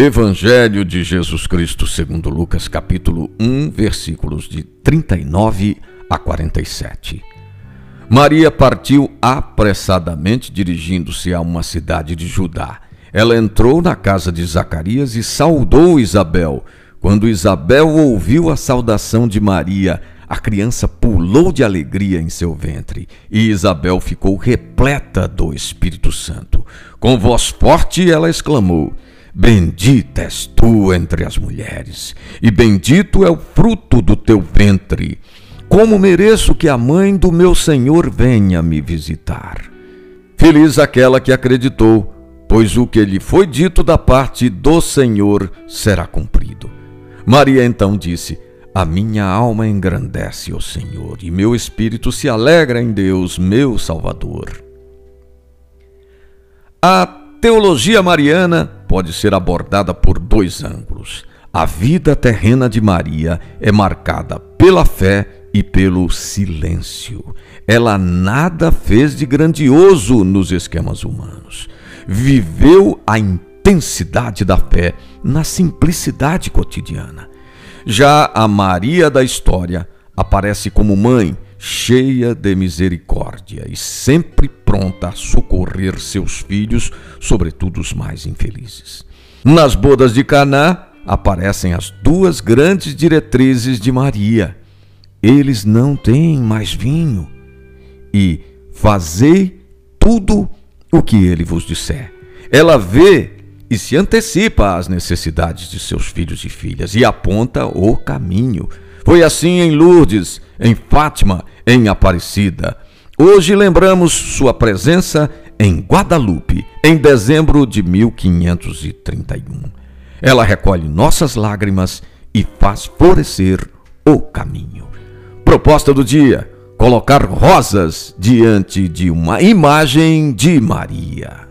Evangelho de Jesus Cristo segundo Lucas, capítulo 1, versículos de 39 a 47. Maria partiu apressadamente dirigindo-se a uma cidade de Judá. Ela entrou na casa de Zacarias e saudou Isabel. Quando Isabel ouviu a saudação de Maria, a criança pulou de alegria em seu ventre, e Isabel ficou repleta do Espírito Santo. Com voz forte ela exclamou: Bendita és tu entre as mulheres, e bendito é o fruto do teu ventre. Como mereço que a mãe do meu Senhor venha me visitar? Feliz aquela que acreditou, pois o que lhe foi dito da parte do Senhor será cumprido. Maria então disse: A minha alma engrandece o Senhor, e meu espírito se alegra em Deus, meu Salvador. A teologia mariana pode ser abordada por dois ângulos. A vida terrena de Maria é marcada pela fé e pelo silêncio. Ela nada fez de grandioso nos esquemas humanos. Viveu a intensidade da fé na simplicidade cotidiana. Já a Maria da história aparece como mãe, cheia de misericórdia e sempre pronta a socorrer seus filhos, sobretudo os mais infelizes. Nas bodas de Caná aparecem as duas grandes diretrizes de Maria: eles não têm mais vinho e fazei tudo o que ele vos disser. Ela vê e se antecipa às necessidades de seus filhos e filhas e aponta o caminho. Foi assim em Lourdes, em Fátima, em Aparecida. Hoje lembramos sua presença em Guadalupe, em dezembro de 1531. Ela recolhe nossas lágrimas e faz florescer o caminho. Proposta do dia: colocar rosas diante de uma imagem de Maria.